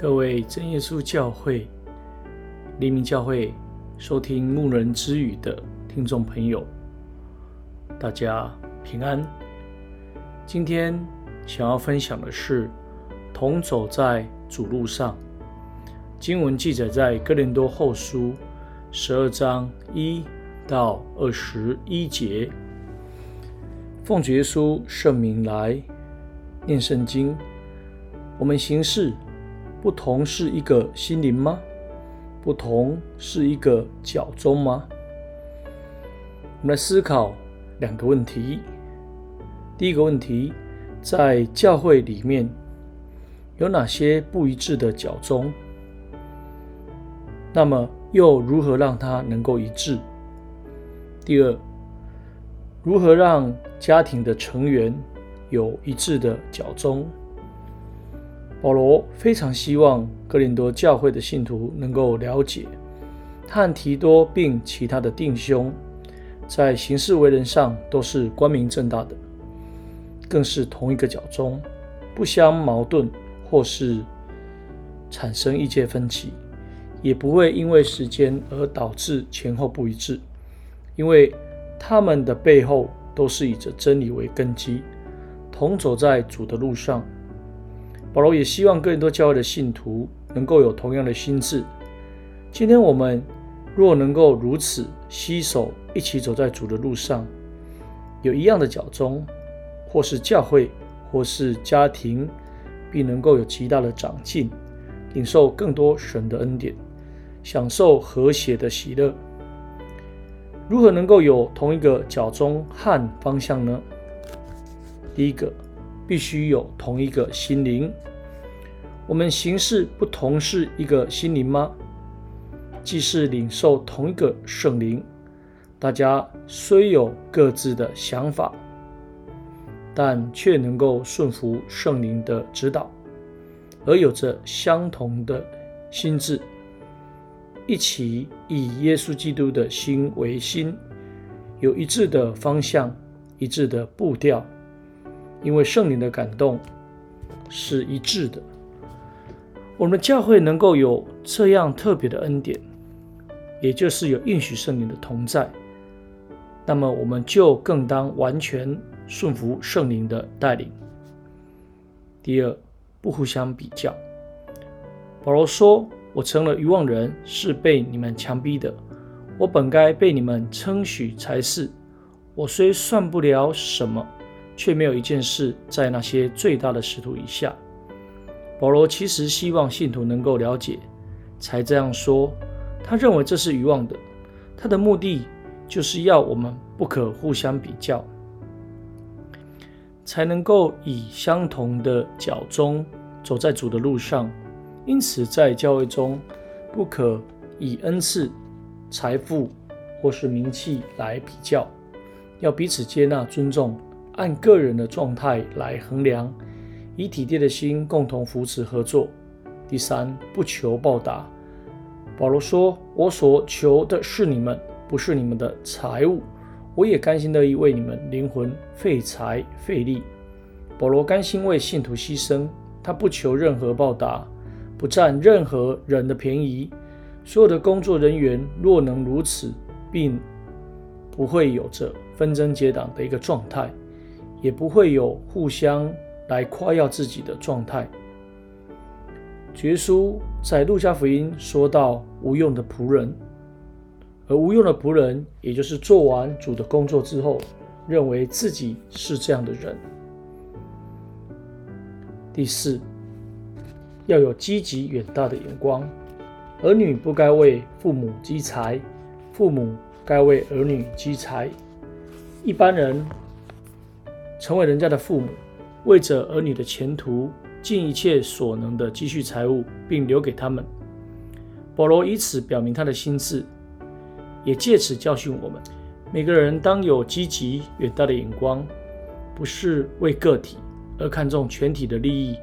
各位真耶稣教会、黎明教会收听牧人之语的听众朋友，大家平安。今天想要分享的是同走在主路上。经文记载在哥林多后书十二章一到二十一节。奉主耶稣圣名来念圣经，我们行事。不同是一个心灵吗？不同是一个脚踪吗？我们来思考两个问题。第一个问题，在教会里面有哪些不一致的脚踪？那么又如何让它能够一致？第二，如何让家庭的成员有一致的脚踪？保罗非常希望哥林多教会的信徒能够了解，他和提多并其他的弟兄在行事为人上都是光明正大的，更是同一个脚中，不相矛盾或是产生意见分歧，也不会因为时间而导致前后不一致，因为他们的背后都是以着真理为根基，同走在主的路上。保罗也希望更多教会的信徒能够有同样的心智。今天我们若能够如此携手一起走在主的路上，有一样的脚踪，或是教会，或是家庭，必能够有极大的长进，领受更多神的恩典，享受和谐的喜乐。如何能够有同一个脚踪和方向呢？第一个。必须有同一个心灵。我们行事不同是一个心灵吗？既是领受同一个圣灵，大家虽有各自的想法，但却能够顺服圣灵的指导，而有着相同的心智，一起以耶稣基督的心为心，有一致的方向，一致的步调。因为圣灵的感动是一致的，我们的教会能够有这样特别的恩典，也就是有应许圣灵的同在，那么我们就更当完全顺服圣灵的带领。第二，不互相比较。保罗说：“我成了愚妄人，是被你们强逼的。我本该被你们称许才是。我虽算不了什么。”却没有一件事在那些最大的使徒以下。保罗其实希望信徒能够了解，才这样说。他认为这是愚妄的，他的目的就是要我们不可互相比较，才能够以相同的脚踪走在主的路上。因此，在教会中，不可以恩赐、财富或是名气来比较，要彼此接纳、尊重。按个人的状态来衡量，以体贴的心共同扶持合作。第三，不求报答。保罗说：“我所求的是你们，不是你们的财物。我也甘心乐意为你们灵魂费财费力。”保罗甘心为信徒牺牲，他不求任何报答，不占任何人的便宜。所有的工作人员若能如此，并不会有着纷争结党的一个状态。也不会有互相来夸耀自己的状态。耶稣在路加福音说到无用的仆人，而无用的仆人，也就是做完主的工作之后，认为自己是这样的人。第四，要有积极远大的眼光。儿女不该为父母积财，父母该为儿女积财。一般人。成为人家的父母，为着儿女的前途，尽一切所能的积蓄财物，并留给他们。保罗以此表明他的心志，也借此教训我们：每个人当有积极远大的眼光，不是为个体，而看重全体的利益；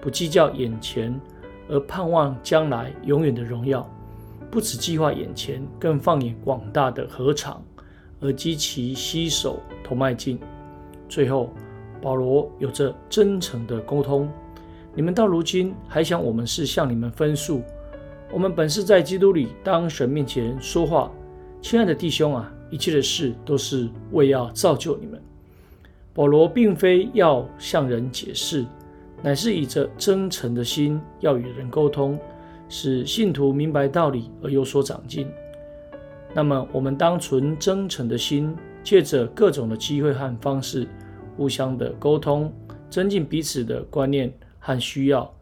不计较眼前，而盼望将来永远的荣耀；不只计划眼前，更放眼广大的禾场，而积极携手同迈进。最后，保罗有着真诚的沟通，你们到如今还想我们是向你们分诉？我们本是在基督里当神面前说话。亲爱的弟兄啊，一切的事都是为要造就你们。保罗并非要向人解释，乃是以着真诚的心要与人沟通，使信徒明白道理而有所长进。那么，我们当存真诚的心，借着各种的机会和方式，互相的沟通，增进彼此的观念和需要，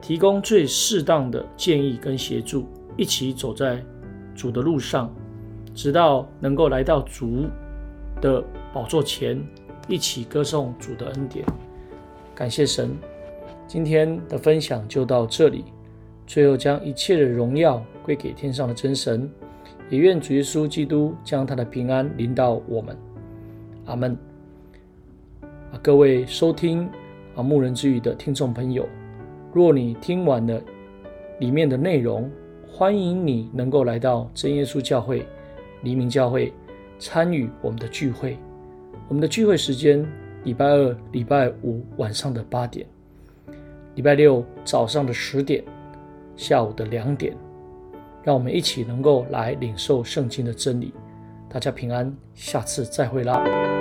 提供最适当的建议跟协助，一起走在主的路上，直到能够来到主的宝座前，一起歌颂主的恩典。感谢神，今天的分享就到这里。最后，将一切的荣耀归给天上的真神，也愿主耶稣基督将他的平安临到我们。阿门。啊，各位收听啊牧人之语的听众朋友，若你听完了里面的内容，欢迎你能够来到真耶稣教会、黎明教会参与我们的聚会。我们的聚会时间：礼拜二、礼拜五晚上的八点，礼拜六早上的十点。下午的两点，让我们一起能够来领受圣经的真理。大家平安，下次再会啦。